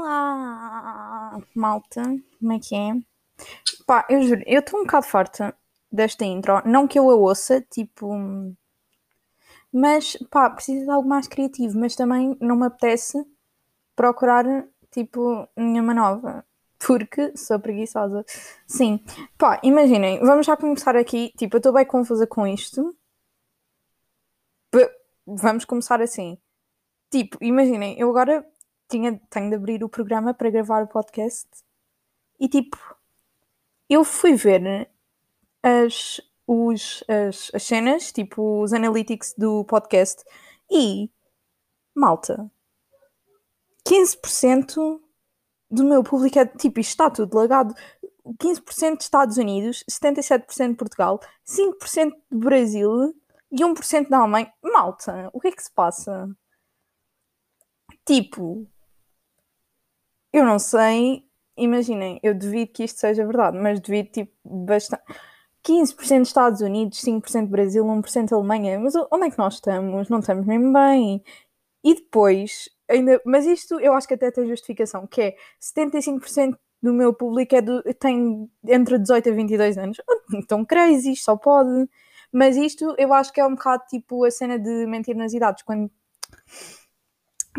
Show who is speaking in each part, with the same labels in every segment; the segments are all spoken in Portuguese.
Speaker 1: Olá, malta, como é que é? Pá, eu juro, eu estou um bocado farta desta intro. Não que eu a ouça, tipo. Mas, pá, preciso de algo mais criativo. Mas também não me apetece procurar, tipo, nenhuma nova. Porque sou preguiçosa. Sim. Pá, imaginem, vamos já começar aqui. Tipo, eu estou bem confusa com isto. P vamos começar assim. Tipo, imaginem, eu agora tinha, tenho de abrir o programa para gravar o podcast e tipo, eu fui ver as, os, as, as cenas, tipo os analytics do podcast e malta, 15% do meu público é tipo, isto está tudo lagado. 15% de Estados Unidos, 77% de Portugal, 5% de Brasil e 1% da Alemanha. Malta, o que é que se passa? Tipo, eu não sei, imaginem, eu duvido que isto seja verdade, mas duvido tipo bastante. 15% Estados Unidos, 5% Brasil, 1% Alemanha, mas onde é que nós estamos? Não estamos mesmo bem. E depois, ainda, mas isto eu acho que até tem justificação, que é 75% do meu público é do, tem entre 18 a 22 anos. Então crazy, só pode. Mas isto eu acho que é um bocado tipo a cena de mentir nas idades, quando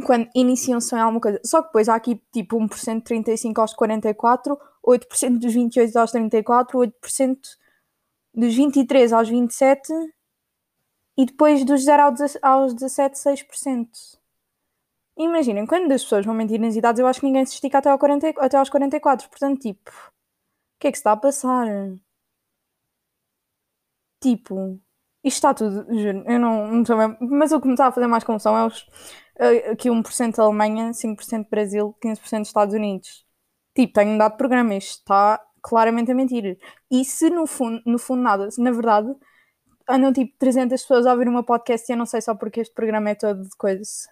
Speaker 1: quando iniciam-se em alguma coisa. Só que depois há aqui tipo 1% de 35 aos 44, 8% dos 28 aos 34, 8% dos 23 aos 27 e depois dos 0 aos 17, 6%. Imaginem, quando as pessoas vão mentir nas idades, eu acho que ninguém se estica até, ao 40, até aos 44. Portanto, tipo, o que é que se está a passar? Tipo, isto está tudo, juro, eu não, não mesmo, mas o que me está a fazer mais confusão é os, aqui 1% Alemanha, 5% Brasil, 15% Estados Unidos. Tipo, tenho dado programa, isto está claramente a mentir. E se no fundo, no fundo nada, se na verdade andam tipo 300 pessoas a ouvir uma podcast e eu não sei só porque este programa é todo de coisas.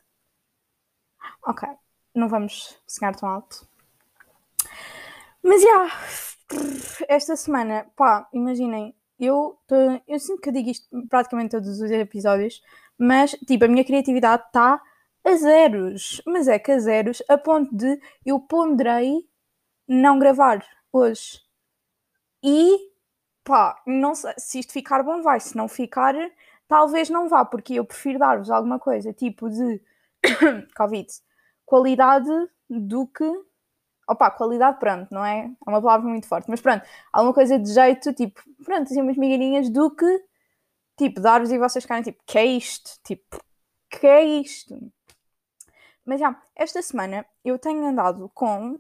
Speaker 1: Ok, não vamos sonhar tão alto. Mas já, yeah, esta semana, pá, imaginem, eu, tô, eu sinto que eu digo isto praticamente todos os episódios, mas tipo, a minha criatividade está a zeros. Mas é que a zeros a ponto de eu ponderei não gravar hoje. E pá, não sei se isto ficar bom, vai. Se não ficar, talvez não vá, porque eu prefiro dar-vos alguma coisa tipo de Covid qualidade do que. Opa, qualidade, pronto, não é? É uma palavra muito forte, mas pronto, alguma coisa de jeito, tipo, pronto, assim, umas migalhinhas do que, tipo, dar-vos e vocês ficarem tipo, que é isto? Tipo, que é isto? Mas já, esta semana eu tenho andado com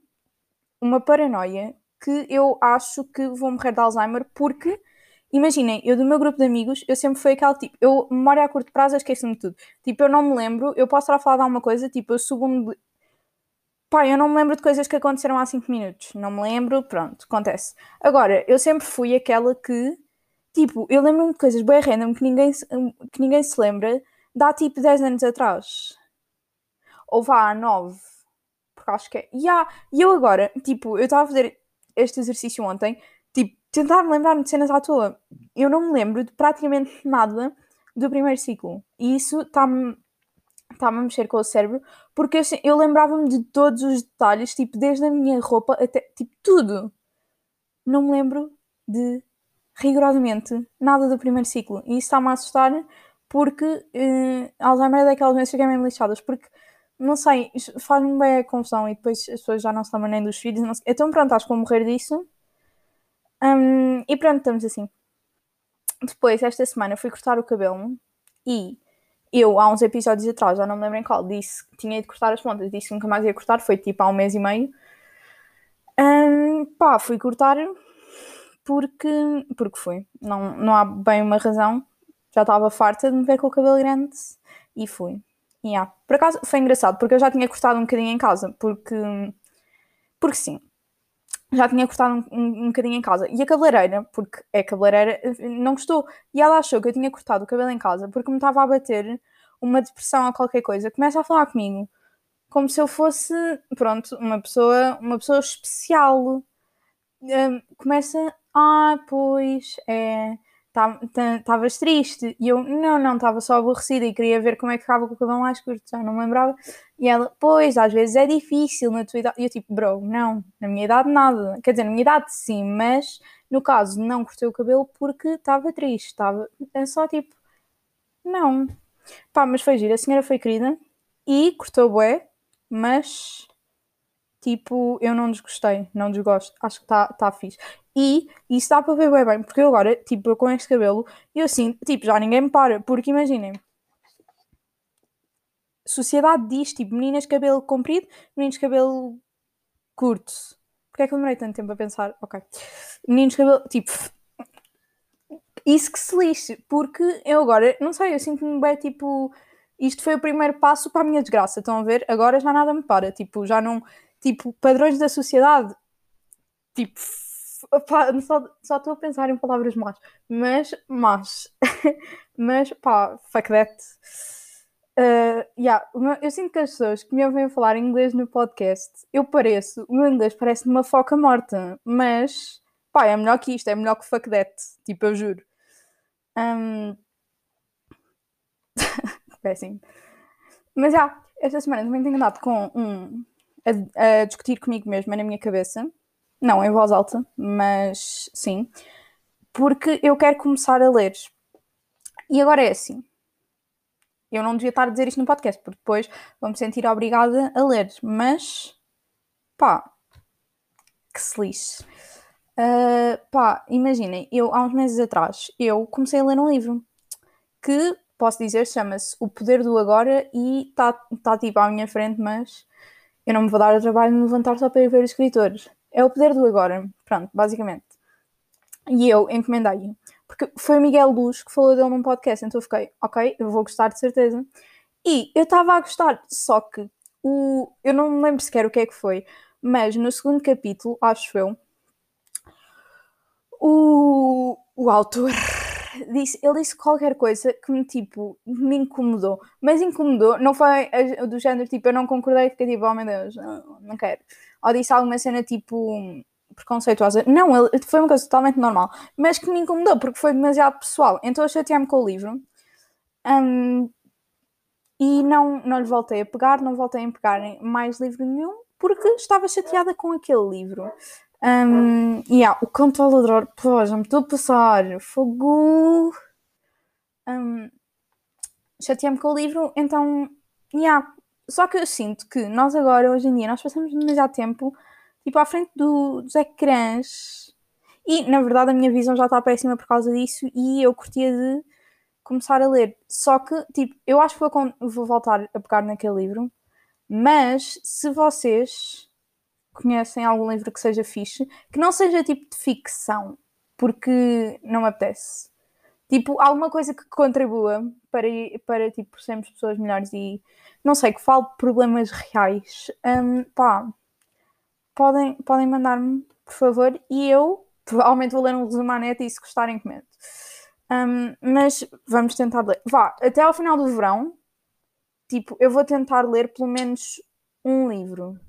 Speaker 1: uma paranoia que eu acho que vou morrer de Alzheimer porque, imaginem, eu do meu grupo de amigos, eu sempre fui aquele tipo, eu, memória a curto prazo, esqueço-me de tudo. Tipo, eu não me lembro, eu posso estar a falar de alguma coisa, tipo, eu subo um. Pá, eu não me lembro de coisas que aconteceram há 5 minutos. Não me lembro, pronto, acontece. Agora, eu sempre fui aquela que, tipo, eu lembro-me de coisas bem random que ninguém, que ninguém se lembra, dá tipo 10 anos atrás ou vá a 9, porque acho que é. E yeah, eu agora, tipo, eu estava a fazer este exercício ontem, tipo, tentar me lembrar de cenas à toa. Eu não me lembro de praticamente nada do primeiro ciclo. E isso está-me estava a mexer com o cérebro, porque eu, eu lembrava-me de todos os detalhes, tipo, desde a minha roupa até, tipo, tudo. Não me lembro de, rigorosamente, nada do primeiro ciclo. E isso está-me a assustar, porque uh, Alzheimer é daquelas doenças que é mesmo lixadas, porque não sei, faz-me bem a confusão e depois as pessoas já não se lembram nem dos filhos. Não sei. Então pronto, acho que vou morrer disso. Um, e pronto, estamos assim. Depois, esta semana, fui cortar o cabelo e eu, há uns episódios atrás, já não me lembro em qual, disse que tinha de cortar as pontas, disse que nunca mais ia cortar, foi tipo há um mês e meio. Um, pá, fui cortar porque, porque fui. Não, não há bem uma razão. Já estava farta de me ver com o cabelo grande e fui. Yeah. Por acaso foi engraçado, porque eu já tinha cortado um bocadinho em casa, porque, porque sim, já tinha cortado um, um, um bocadinho em casa. E a cabeleireira, porque é cabeleireira, não gostou. E ela achou que eu tinha cortado o cabelo em casa porque me estava a bater uma depressão ou qualquer coisa. Começa a falar comigo como se eu fosse, pronto, uma pessoa, uma pessoa especial. Um, começa, ah, pois, é, estavas triste. E eu, não, não, estava só aborrecida e queria ver como é que ficava com o cabelo mais curto, já não me lembrava. E ela, pois, às vezes é difícil na tua idade. E eu, tipo, bro, não, na minha idade nada. Quer dizer, na minha idade sim, mas no caso não cortei o cabelo porque estava triste, estava. É só tipo, não. Pá, mas foi giro, a senhora foi querida e cortou bué, mas tipo, eu não desgostei, não desgosto, acho que está tá fixe. E isso dá para ver bem, bem, porque eu agora, tipo, com este cabelo, eu assim, tipo, já ninguém me para, porque imaginem, sociedade diz, tipo, meninas cabelo comprido, meninos cabelo curto. Porquê é que eu demorei tanto tempo a pensar? Ok. Meninos cabelo, tipo, isso que se lixe, porque eu agora, não sei, eu sinto-me bem, tipo, isto foi o primeiro passo para a minha desgraça, estão a ver? Agora já nada me para, tipo, já não tipo, padrões da sociedade, tipo, só, estou a pensar em palavras más, mas, mas, mas, pá, fuck that. Uh, yeah, eu sinto que as pessoas que me ouvem falar inglês no podcast, eu pareço, o meu inglês parece uma foca morta, mas, pá, é melhor que isto, é melhor que fuck that, tipo, eu juro. Um... Péssimo. Mas já, yeah, esta semana também tenho andado com um, a, a discutir comigo mesma na minha cabeça. Não em voz alta, mas sim. Porque eu quero começar a ler. E agora é assim. Eu não devia estar a dizer isto no podcast, porque depois vou me sentir obrigada a ler. Mas, pá, que se lixe. Uh, pá, imaginem, eu há uns meses atrás, eu comecei a ler um livro que, posso dizer, chama-se O Poder do Agora e está tá, tipo à minha frente, mas eu não me vou dar o trabalho de me levantar só para ir ver os escritores. É o poder do agora. Pronto, basicamente. E eu encomendei-o. Porque foi o Miguel Luz que falou dele num podcast, então eu fiquei, ok, eu vou gostar de certeza. E eu estava a gostar, só que o, eu não me lembro sequer o que é que foi, mas no segundo capítulo, acho eu, o, o autor disse, ele disse qualquer coisa que me, tipo, me incomodou. Mas incomodou, não foi do género, tipo, eu não concordei, fiquei tipo, oh meu Deus, não, não quero. Ou disse alguma cena, tipo, preconceituosa. Não, ele, foi uma coisa totalmente normal. Mas que me incomodou, porque foi demasiado pessoal. Então eu chateei-me com o livro. Um, e não, não lhe voltei a pegar, não voltei a pegar mais livro nenhum, porque estava chateada com aquele livro. Um, yeah, o controlador, pô, já me estou a passar. Fogo. Um, Chateei-me com o livro, então, yeah. Só que eu sinto que nós agora, hoje em dia, nós passamos demasiado tempo, tipo, à frente do, dos ecrãs. E, na verdade, a minha visão já está péssima por causa disso e eu curtia de começar a ler. Só que, tipo, eu acho que vou, vou voltar a pegar naquele livro. Mas, se vocês conhecem algum livro que seja fixe, que não seja tipo de ficção, porque não me apetece. Tipo, alguma coisa que contribua para, para tipo, sermos pessoas melhores e não sei, que fale de problemas reais. Um, pá, podem, podem mandar-me, por favor, e eu provavelmente vou ler um resumo à net e se gostarem, comento. Um, mas vamos tentar ler. Vá, até ao final do verão, tipo, eu vou tentar ler pelo menos um livro.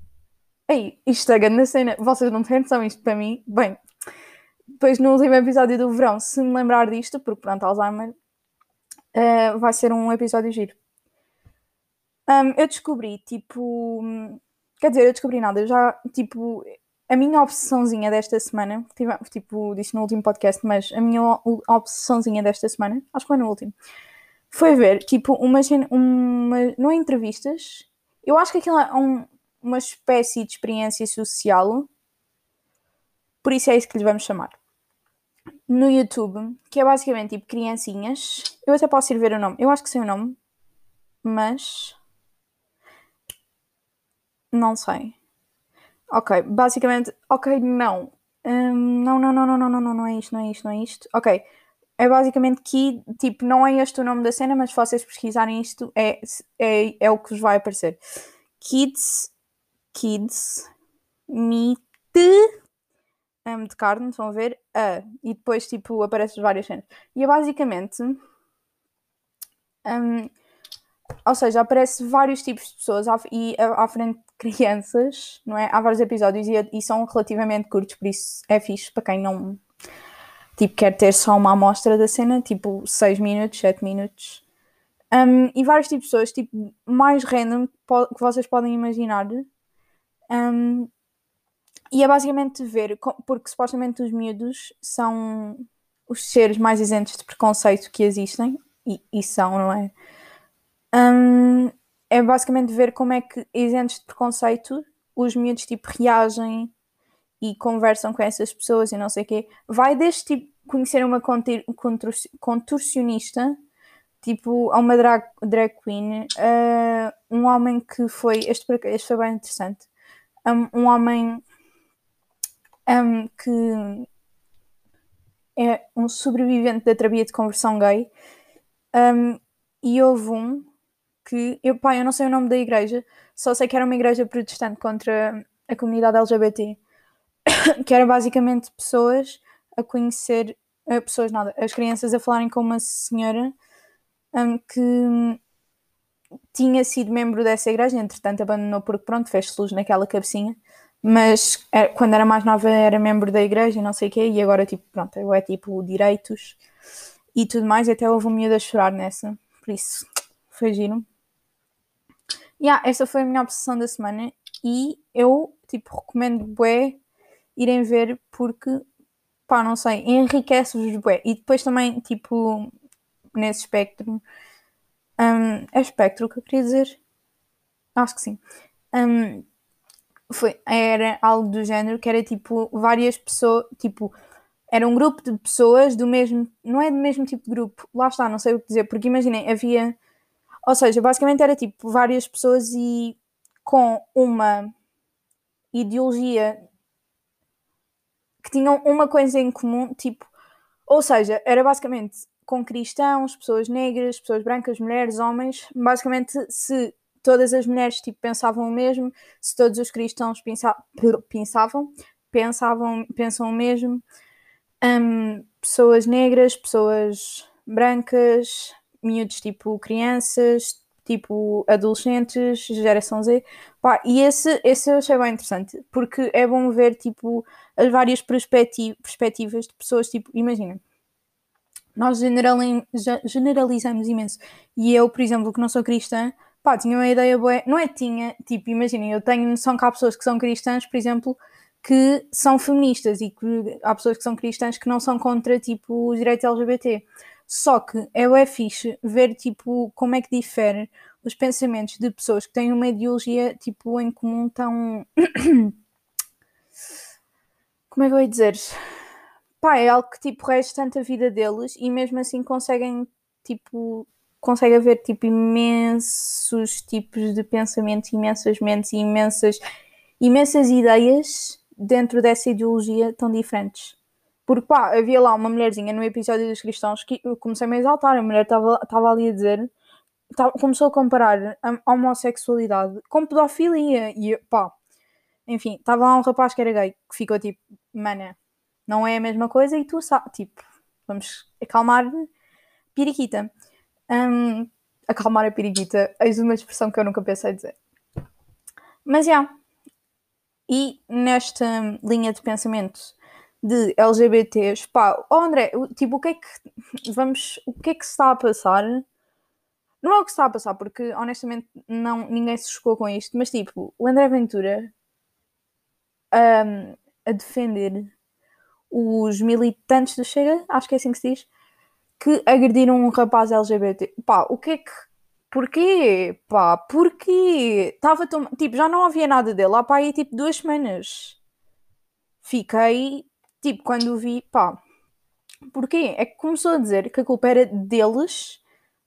Speaker 1: Ei, isto é grande cena. Vocês não têm noção isto para mim? Bem, depois no último episódio do verão, se me lembrar disto, porque pronto, Alzheimer, uh, vai ser um episódio giro. Um, eu descobri, tipo. Quer dizer, eu descobri nada. Eu já, tipo. A minha obsessãozinha desta semana, tipo, disse no último podcast, mas a minha obsessãozinha desta semana, acho que foi no último, foi ver, tipo, uma, uma não é entrevistas, eu acho que aquilo é um, uma espécie de experiência social, por isso é isso que lhe vamos chamar. No YouTube, que é basicamente tipo criancinhas. Eu até posso ir ver o nome. Eu acho que sei o nome, mas não sei. Ok, basicamente, ok, não. Um, não, não, não, não, não, não, não, não é isto, não é isto, não é isto. Ok, é basicamente que, tipo, não é este o nome da cena, mas se vocês pesquisarem isto, é, é, é o que vos vai aparecer. Kids Kids Meat um, de carne, estão a ver? A. E depois, tipo, aparecem várias cenas. E é basicamente. Um, ou seja, aparece vários tipos de pessoas à, e à, à, frente de crianças, não é? Há vários episódios e, e, são relativamente curtos, por isso é fixe para quem não. tipo, quer ter só uma amostra da cena, tipo 6 minutos, 7 minutos. Um, e vários tipos de pessoas, tipo, mais random que vocês podem imaginar. Um, e é basicamente ver, porque supostamente os miúdos são os seres mais isentos de preconceito que existem, e, e são, não é? Um, é basicamente ver como é que, isentos de preconceito, os miúdos tipo reagem e conversam com essas pessoas e não sei o quê. Vai desde tipo conhecer uma contorcionista, tipo a uma drag, drag queen, uh, um homem que foi, este, este foi bem interessante, um, um homem um, que é um sobrevivente da terapia de conversão gay. Um, e houve um que, eu, pá, eu não sei o nome da igreja, só sei que era uma igreja protestante contra a comunidade LGBT, que era basicamente pessoas a conhecer, uh, pessoas nada, as crianças a falarem com uma senhora um, que tinha sido membro dessa igreja, entretanto abandonou porque pronto, fez luz naquela cabecinha mas quando era mais nova era membro da igreja e não sei o quê, e agora tipo, pronto, é tipo direitos e tudo mais, até houve um miúdo a chorar nessa, por isso foi giro. Yeah, essa foi a minha obsessão da semana e eu tipo recomendo bué irem ver porque pá, não sei, enriquece-vos bué e depois também tipo nesse espectro um, é espectro que eu queria dizer? Acho que sim. Um, foi, era algo do género que era tipo várias pessoas, tipo, era um grupo de pessoas do mesmo, não é do mesmo tipo de grupo, lá está, não sei o que dizer, porque imaginem, havia, ou seja, basicamente era tipo várias pessoas e com uma ideologia que tinham uma coisa em comum, tipo, ou seja, era basicamente com cristãos, pessoas negras, pessoas brancas, mulheres, homens, basicamente se todas as mulheres tipo, pensavam o mesmo, se todos os cristãos pensa, pensavam, pensavam, pensam o mesmo, um, pessoas negras, pessoas brancas, miúdos tipo crianças, tipo adolescentes, geração Z, pá, e esse, esse eu achei bem interessante, porque é bom ver tipo as várias perspectivas de pessoas, tipo, imagina, nós generalizamos imenso, e eu, por exemplo, que não sou cristã, pá, tinha uma ideia boa. Não é tinha, tipo, imaginem, eu tenho noção que há pessoas que são cristãs, por exemplo, que são feministas e que há pessoas que são cristãs que não são contra, tipo, os direitos LGBT. Só que é o fixe ver, tipo, como é que difere os pensamentos de pessoas que têm uma ideologia, tipo, em comum tão... como é que eu ia dizer? Pá, é algo que, tipo, rege tanto a vida deles e mesmo assim conseguem, tipo, consegue haver tipo imensos tipos de pensamentos, imensas mentes e imensas, imensas ideias dentro dessa ideologia tão diferentes. Porque pá, havia lá uma mulherzinha no episódio dos cristãos que eu comecei a exaltar, a mulher estava ali a dizer, tava, começou a comparar a homossexualidade com pedofilia e pá, enfim, estava lá um rapaz que era gay que ficou tipo, mana, não é a mesma coisa e tu sabes, tipo, vamos acalmar piriquita. Um, acalmar a piriguita, eis uma expressão que eu nunca pensei dizer. Mas já. Yeah. E nesta linha de pensamento de LGBTs, pá, oh André, tipo, o que é que vamos, o que é que se está a passar? Não é o que se está a passar, porque honestamente não, ninguém se chocou com isto, mas tipo, o André Ventura um, a defender os militantes do Chega, acho que é assim que se diz, que agrediram um rapaz LGBT. Pá, o que é que. Porquê? Pá, porquê? Estava tão... Tipo, já não havia nada dele lá para aí tipo duas semanas. Fiquei, tipo, quando vi, pá. Porquê? É que começou a dizer que a culpa era deles,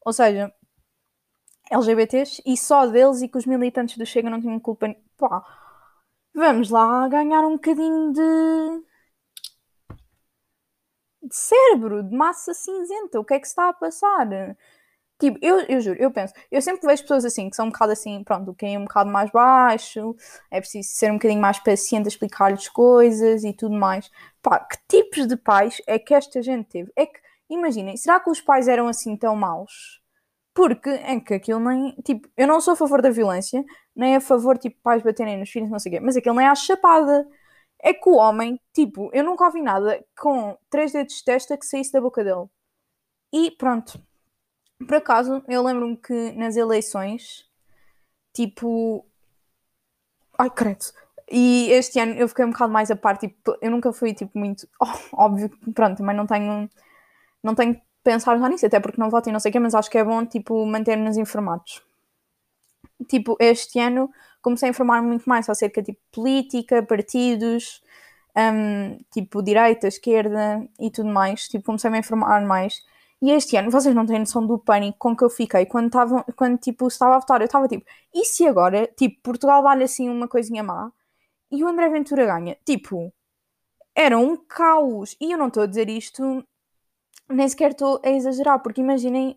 Speaker 1: ou seja, LGBTs, e só deles e que os militantes do Chega não tinham culpa. Pá, vamos lá ganhar um bocadinho de de cérebro, de massa cinzenta. O que é que se está a passar? Tipo, eu, eu juro, eu penso, eu sempre vejo pessoas assim, que são um bocado assim, pronto, quem é um bocado mais baixo, é preciso ser um bocadinho mais paciente a explicar-lhes coisas e tudo mais. Pá, que tipos de pais é que esta gente teve? É que, imaginem, será que os pais eram assim tão maus? Porque é que aquilo nem. Tipo, eu não sou a favor da violência, nem a favor, tipo, pais baterem nos filhos, não sei o quê, mas aquilo nem é a chapada é que o homem, tipo, eu nunca ouvi nada com três dedos de testa que saísse da boca dele. E pronto. Por acaso, eu lembro-me que nas eleições, tipo. Ai, credo. E este ano eu fiquei um bocado mais a parte, tipo, eu nunca fui, tipo, muito. Oh, óbvio, pronto, também não tenho. Não tenho pensar já nisso, até porque não voto e não sei o quê, mas acho que é bom, tipo, manter-nos informados. Tipo, este ano comecei a informar muito mais acerca de tipo, política, partidos, um, tipo, direita, esquerda e tudo mais. Tipo, comecei -me a informar mais. E este ano, vocês não têm noção do pânico com que eu fiquei quando, tava, quando tipo, estava a votar. Eu estava tipo, e se agora, tipo, Portugal dá-lhe assim uma coisinha má e o André Ventura ganha? Tipo, era um caos. E eu não estou a dizer isto nem sequer estou a exagerar, porque imaginem.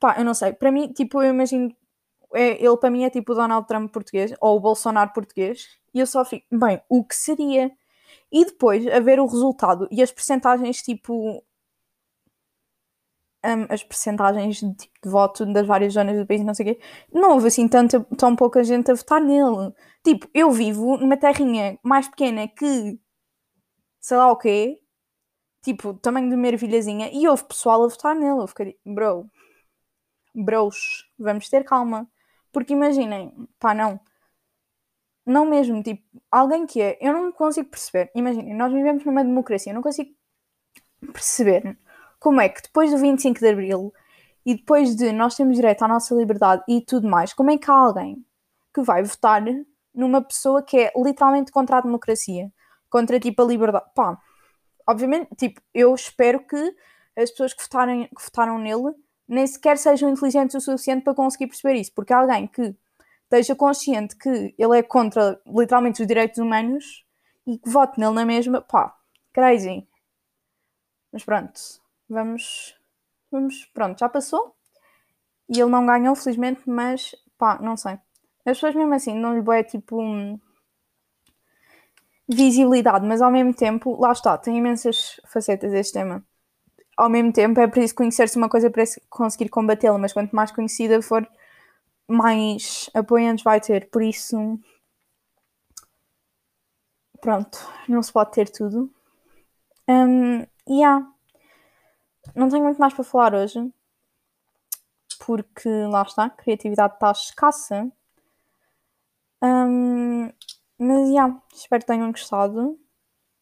Speaker 1: Pá, eu não sei. Para mim, tipo, eu imagino. É, ele para mim é tipo o Donald Trump português, ou o Bolsonaro português, e eu só fico, bem, o que seria? E depois, a ver o resultado e as percentagens, tipo. Um, as percentagens de, tipo, de voto das várias zonas do país, não sei o quê, não houve assim tanta, tão pouca gente a votar nele. Tipo, eu vivo numa terrinha mais pequena que sei lá o quê, tipo, tamanho de uma ervilhazinha, e houve pessoal a votar nele. Eu fiquei, bro, bros, vamos ter calma. Porque imaginem, pá, não. Não mesmo, tipo, alguém que é, eu não consigo perceber. Imaginem, nós vivemos numa democracia, eu não consigo perceber como é que depois do 25 de Abril e depois de nós termos direito à nossa liberdade e tudo mais, como é que há alguém que vai votar numa pessoa que é literalmente contra a democracia, contra tipo a liberdade? Pá, obviamente, tipo, eu espero que as pessoas que, votarem, que votaram nele nem sequer sejam inteligentes o suficiente para conseguir perceber isso, porque alguém que esteja consciente que ele é contra literalmente os direitos humanos e que vote nele na mesma, pá, crazy. Mas pronto, vamos, vamos, pronto, já passou e ele não ganhou, felizmente, mas pá, não sei. As pessoas mesmo assim não lhe é tipo. Um, visibilidade, mas ao mesmo tempo, lá está, tem imensas facetas este tema. Ao mesmo tempo, é preciso conhecer-se uma coisa para conseguir combatê-la, mas quanto mais conhecida for, mais apoiantes vai ter. Por isso, pronto, não se pode ter tudo. Um, e yeah. não tenho muito mais para falar hoje, porque lá está, a criatividade está escassa. Um, mas, yeah, espero que tenham gostado.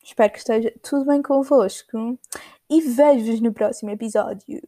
Speaker 1: Espero que esteja tudo bem convosco. E vejo-vos no próximo episódio.